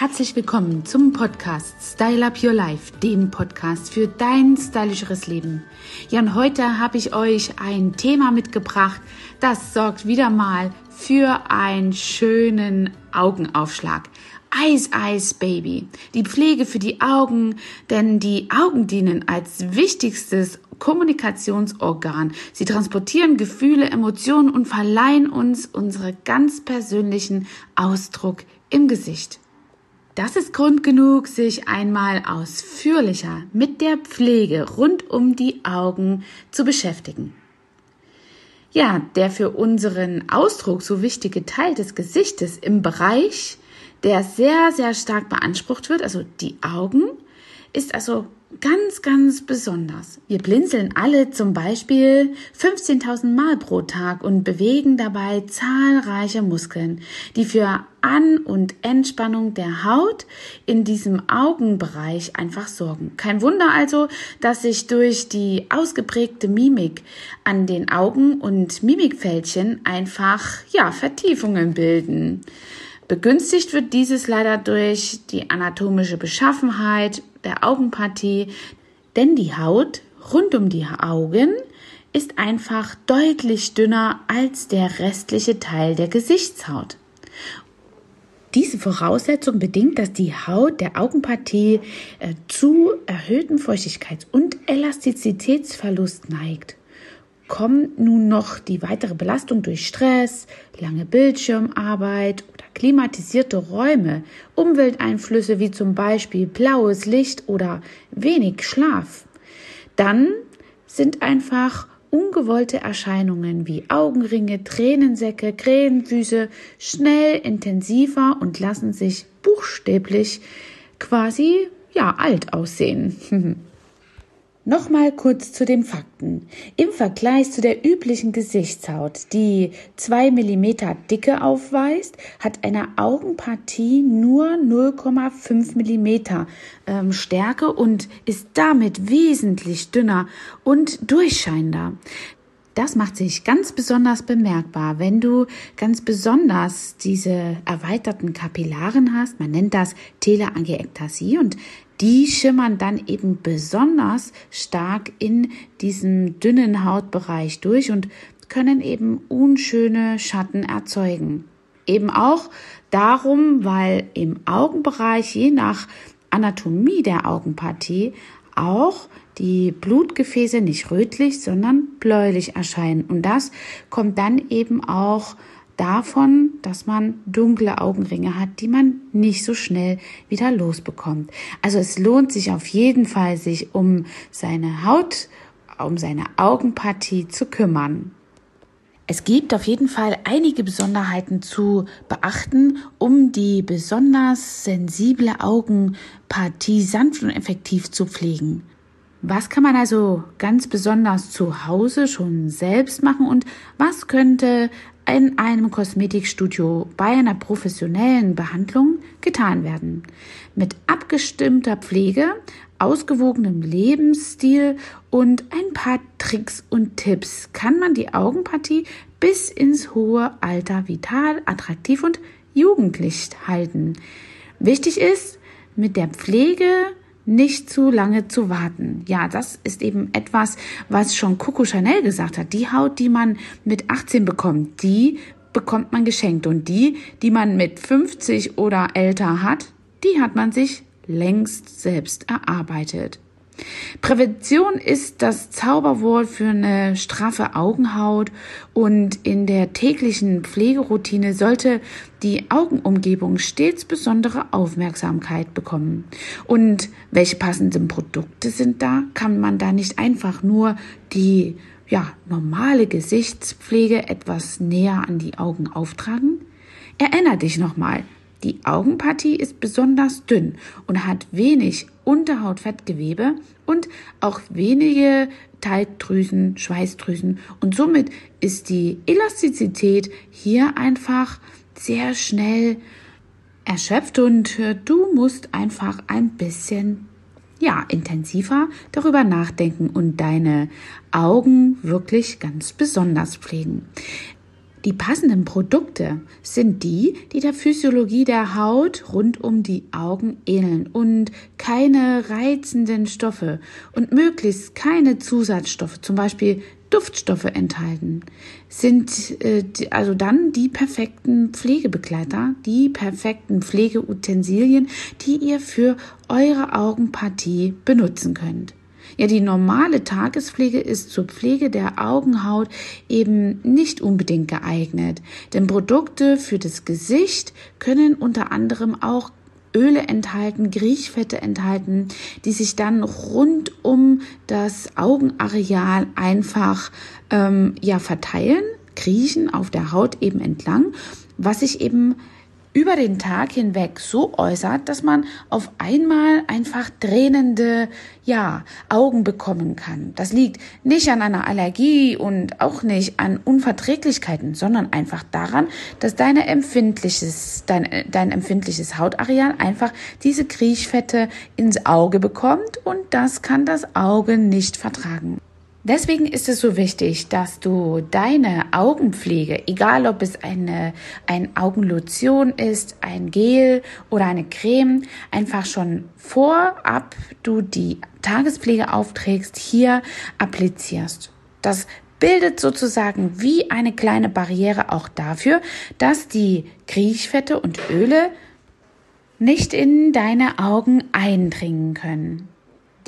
Herzlich willkommen zum Podcast Style Up Your Life, dem Podcast für dein stylischeres Leben. Ja, und heute habe ich euch ein Thema mitgebracht, das sorgt wieder mal für einen schönen Augenaufschlag. Eyes, Eyes, Baby. Die Pflege für die Augen, denn die Augen dienen als wichtigstes Kommunikationsorgan. Sie transportieren Gefühle, Emotionen und verleihen uns unsere ganz persönlichen Ausdruck im Gesicht. Das ist Grund genug, sich einmal ausführlicher mit der Pflege rund um die Augen zu beschäftigen. Ja, der für unseren Ausdruck so wichtige Teil des Gesichtes im Bereich, der sehr, sehr stark beansprucht wird, also die Augen, ist also ganz, ganz besonders. Wir blinzeln alle zum Beispiel 15.000 Mal pro Tag und bewegen dabei zahlreiche Muskeln, die für An- und Entspannung der Haut in diesem Augenbereich einfach sorgen. Kein Wunder also, dass sich durch die ausgeprägte Mimik an den Augen und Mimikfältchen einfach, ja, Vertiefungen bilden. Begünstigt wird dieses leider durch die anatomische Beschaffenheit der Augenpartie, denn die Haut rund um die Augen ist einfach deutlich dünner als der restliche Teil der Gesichtshaut. Diese Voraussetzung bedingt, dass die Haut der Augenpartie äh, zu erhöhtem Feuchtigkeits- und Elastizitätsverlust neigt kommt nun noch die weitere Belastung durch Stress, lange Bildschirmarbeit oder klimatisierte Räume, Umwelteinflüsse wie zum Beispiel blaues Licht oder wenig Schlaf, dann sind einfach ungewollte Erscheinungen wie Augenringe, Tränensäcke, Krähenfüße schnell intensiver und lassen sich buchstäblich quasi ja alt aussehen. Nochmal kurz zu den Fakten. Im Vergleich zu der üblichen Gesichtshaut, die zwei Millimeter Dicke aufweist, hat eine Augenpartie nur 0,5 Millimeter ähm, Stärke und ist damit wesentlich dünner und durchscheinender. Das macht sich ganz besonders bemerkbar, wenn du ganz besonders diese erweiterten Kapillaren hast. Man nennt das Teleangiektasie und die schimmern dann eben besonders stark in diesem dünnen Hautbereich durch und können eben unschöne Schatten erzeugen. Eben auch darum, weil im Augenbereich je nach Anatomie der Augenpartie auch die Blutgefäße nicht rötlich, sondern bläulich erscheinen. Und das kommt dann eben auch davon, dass man dunkle Augenringe hat, die man nicht so schnell wieder losbekommt. Also es lohnt sich auf jeden Fall, sich um seine Haut, um seine Augenpartie zu kümmern. Es gibt auf jeden Fall einige Besonderheiten zu beachten, um die besonders sensible Augenpartie sanft und effektiv zu pflegen. Was kann man also ganz besonders zu Hause schon selbst machen und was könnte in einem Kosmetikstudio bei einer professionellen Behandlung getan werden. Mit abgestimmter Pflege, ausgewogenem Lebensstil und ein paar Tricks und Tipps kann man die Augenpartie bis ins hohe Alter vital, attraktiv und jugendlich halten. Wichtig ist, mit der Pflege nicht zu lange zu warten. Ja, das ist eben etwas, was schon Coco Chanel gesagt hat. Die Haut, die man mit 18 bekommt, die bekommt man geschenkt. Und die, die man mit 50 oder älter hat, die hat man sich längst selbst erarbeitet. Prävention ist das Zauberwort für eine straffe Augenhaut und in der täglichen Pflegeroutine sollte die Augenumgebung stets besondere Aufmerksamkeit bekommen. Und welche passenden Produkte sind da? Kann man da nicht einfach nur die ja, normale Gesichtspflege etwas näher an die Augen auftragen? Erinner dich nochmal, die Augenpartie ist besonders dünn und hat wenig Unterhautfettgewebe und auch wenige Talgdrüsen, Schweißdrüsen und somit ist die Elastizität hier einfach sehr schnell erschöpft und äh, du musst einfach ein bisschen ja, intensiver darüber nachdenken und deine Augen wirklich ganz besonders pflegen. Die passenden Produkte sind die, die der Physiologie der Haut rund um die Augen ähneln und keine reizenden Stoffe und möglichst keine Zusatzstoffe, zum Beispiel Duftstoffe enthalten, sind äh, also dann die perfekten Pflegebegleiter, die perfekten Pflegeutensilien, die ihr für eure Augenpartie benutzen könnt. Ja, die normale Tagespflege ist zur Pflege der Augenhaut eben nicht unbedingt geeignet, denn Produkte für das Gesicht können unter anderem auch Öle enthalten, Griechfette enthalten, die sich dann rund um das Augenareal einfach ähm, ja verteilen, kriechen auf der Haut eben entlang, was sich eben über den Tag hinweg so äußert, dass man auf einmal einfach tränende, ja, Augen bekommen kann. Das liegt nicht an einer Allergie und auch nicht an Unverträglichkeiten, sondern einfach daran, dass deine empfindliches, dein, dein empfindliches Hautareal einfach diese Kriechfette ins Auge bekommt und das kann das Auge nicht vertragen. Deswegen ist es so wichtig, dass du deine Augenpflege, egal ob es eine ein Augenlotion ist, ein Gel oder eine Creme, einfach schon vorab du die Tagespflege aufträgst, hier applizierst. Das bildet sozusagen wie eine kleine Barriere auch dafür, dass die Kriechfette und Öle nicht in deine Augen eindringen können.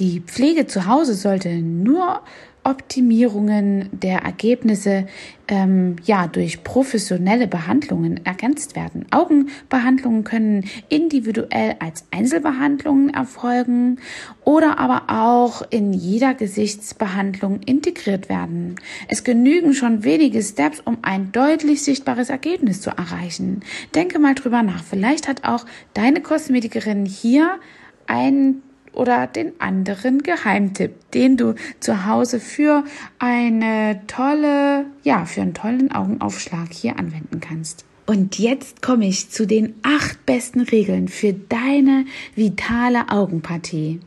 Die Pflege zu Hause sollte nur Optimierungen der Ergebnisse ähm, ja durch professionelle Behandlungen ergänzt werden. Augenbehandlungen können individuell als Einzelbehandlungen erfolgen oder aber auch in jeder Gesichtsbehandlung integriert werden. Es genügen schon wenige Steps, um ein deutlich sichtbares Ergebnis zu erreichen. Denke mal drüber nach. Vielleicht hat auch deine Kosmetikerin hier ein oder den anderen Geheimtipp, den du zu Hause für eine tolle, ja, für einen tollen Augenaufschlag hier anwenden kannst. Und jetzt komme ich zu den acht besten Regeln für deine vitale Augenpartie.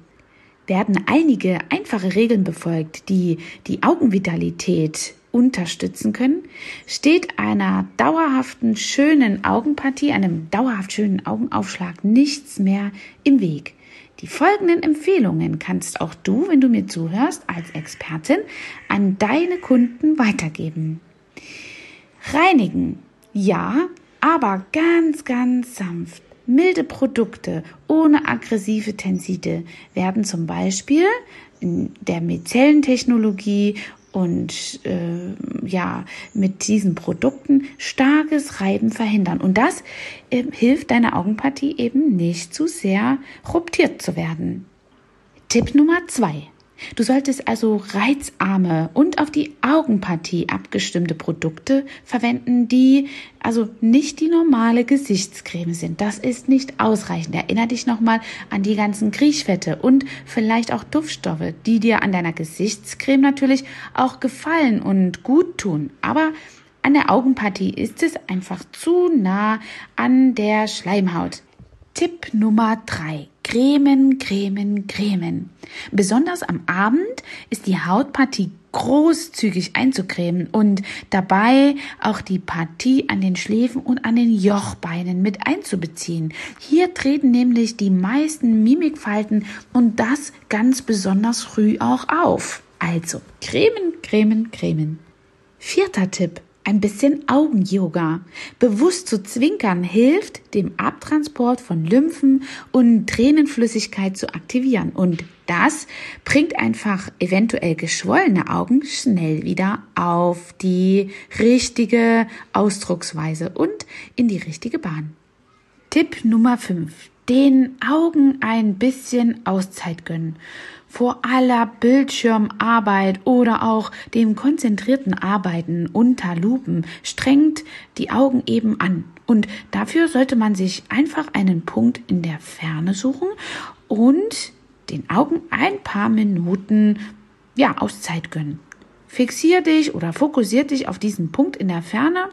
Werden einige einfache Regeln befolgt, die die Augenvitalität unterstützen können, steht einer dauerhaften schönen Augenpartie, einem dauerhaft schönen Augenaufschlag nichts mehr im Weg. Die folgenden Empfehlungen kannst auch du, wenn du mir zuhörst, als Expertin an deine Kunden weitergeben. Reinigen. Ja, aber ganz, ganz sanft. Milde Produkte ohne aggressive Tenside werden zum Beispiel in der Mizellentechnologie und äh, ja mit diesen Produkten starkes Reiben verhindern. Und das äh, hilft deiner Augenpartie eben nicht zu sehr ruptiert zu werden. Tipp Nummer zwei. Du solltest also reizarme und auf die Augenpartie abgestimmte Produkte verwenden, die also nicht die normale Gesichtscreme sind. Das ist nicht ausreichend. Erinner dich nochmal an die ganzen Kriechfette und vielleicht auch Duftstoffe, die dir an deiner Gesichtscreme natürlich auch gefallen und gut tun. Aber an der Augenpartie ist es einfach zu nah an der Schleimhaut. Tipp Nummer drei. Cremen, cremen, cremen. Besonders am Abend ist die Hautpartie großzügig einzucremen und dabei auch die Partie an den Schläfen und an den Jochbeinen mit einzubeziehen. Hier treten nämlich die meisten Mimikfalten und das ganz besonders früh auch auf. Also cremen, cremen, cremen. Vierter Tipp ein bisschen Augen-Yoga. Bewusst zu zwinkern hilft, dem Abtransport von Lymphen und Tränenflüssigkeit zu aktivieren. Und das bringt einfach eventuell geschwollene Augen schnell wieder auf die richtige Ausdrucksweise und in die richtige Bahn. Tipp Nummer 5 den Augen ein bisschen Auszeit gönnen. Vor aller Bildschirmarbeit oder auch dem konzentrierten Arbeiten unter Lupen strengt die Augen eben an. Und dafür sollte man sich einfach einen Punkt in der Ferne suchen und den Augen ein paar Minuten ja, Auszeit gönnen. Fixier dich oder fokussier dich auf diesen Punkt in der Ferne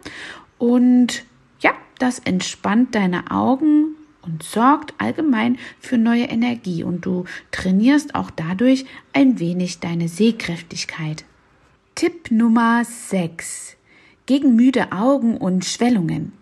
und ja, das entspannt deine Augen und sorgt allgemein für neue Energie und du trainierst auch dadurch ein wenig deine Sehkräftigkeit. Tipp Nummer 6. gegen müde Augen und Schwellungen.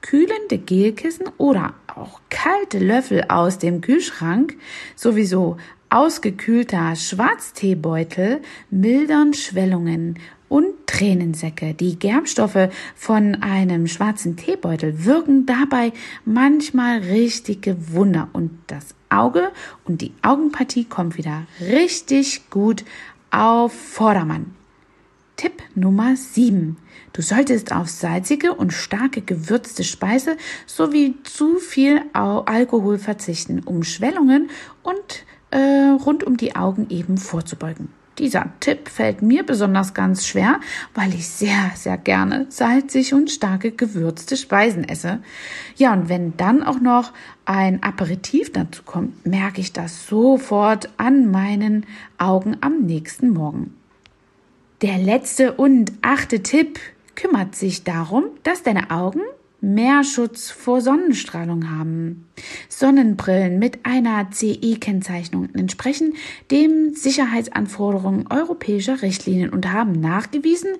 Kühlende Gelkissen oder auch kalte Löffel aus dem Kühlschrank, sowieso ausgekühlter Schwarzteebeutel mildern Schwellungen und Tränensäcke. Die Gerbstoffe von einem schwarzen Teebeutel wirken dabei manchmal richtige Wunder und das Auge und die Augenpartie kommt wieder richtig gut auf Vordermann. Tipp Nummer 7. Du solltest auf salzige und starke gewürzte Speise sowie zu viel Alkohol verzichten, um Schwellungen und äh, rund um die Augen eben vorzubeugen. Dieser Tipp fällt mir besonders ganz schwer, weil ich sehr, sehr gerne salzig und starke gewürzte Speisen esse. Ja, und wenn dann auch noch ein Aperitif dazu kommt, merke ich das sofort an meinen Augen am nächsten Morgen. Der letzte und achte Tipp kümmert sich darum, dass deine Augen mehr Schutz vor Sonnenstrahlung haben. Sonnenbrillen mit einer CE-Kennzeichnung entsprechen dem Sicherheitsanforderungen europäischer Richtlinien und haben nachgewiesen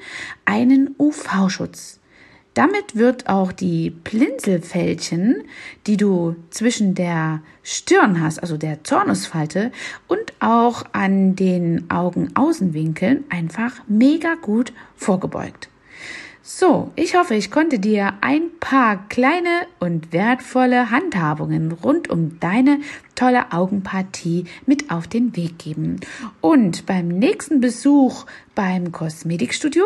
einen UV-Schutz. Damit wird auch die Blinzelfältchen, die du zwischen der Stirn hast, also der Zornusfalte und auch an den Augenaußenwinkeln einfach mega gut vorgebeugt. So, ich hoffe, ich konnte dir ein paar kleine und wertvolle Handhabungen rund um deine tolle Augenpartie mit auf den Weg geben. Und beim nächsten Besuch beim Kosmetikstudio,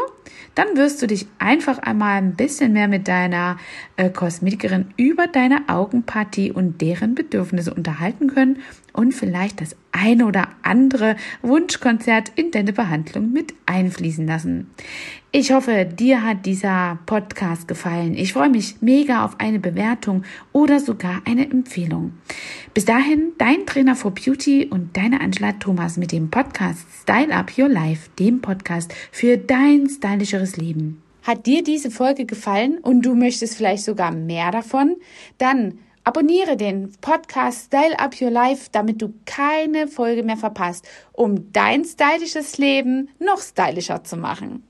dann wirst du dich einfach einmal ein bisschen mehr mit deiner äh, Kosmetikerin über deine Augenpartie und deren Bedürfnisse unterhalten können und vielleicht das eine oder andere Wunschkonzert in deine Behandlung mit einfließen lassen. Ich hoffe, dir hat dieser Podcast gefallen. Ich freue mich mega auf eine Bewertung oder sogar eine Empfehlung. Bis dahin, dein Trainer for Beauty und deine Angela Thomas mit dem Podcast Style Up Your Life, dem Podcast für dein stylischeres Leben. Hat dir diese Folge gefallen und du möchtest vielleicht sogar mehr davon? Dann Abonniere den Podcast Style Up Your Life, damit du keine Folge mehr verpasst, um dein stylisches Leben noch stylischer zu machen.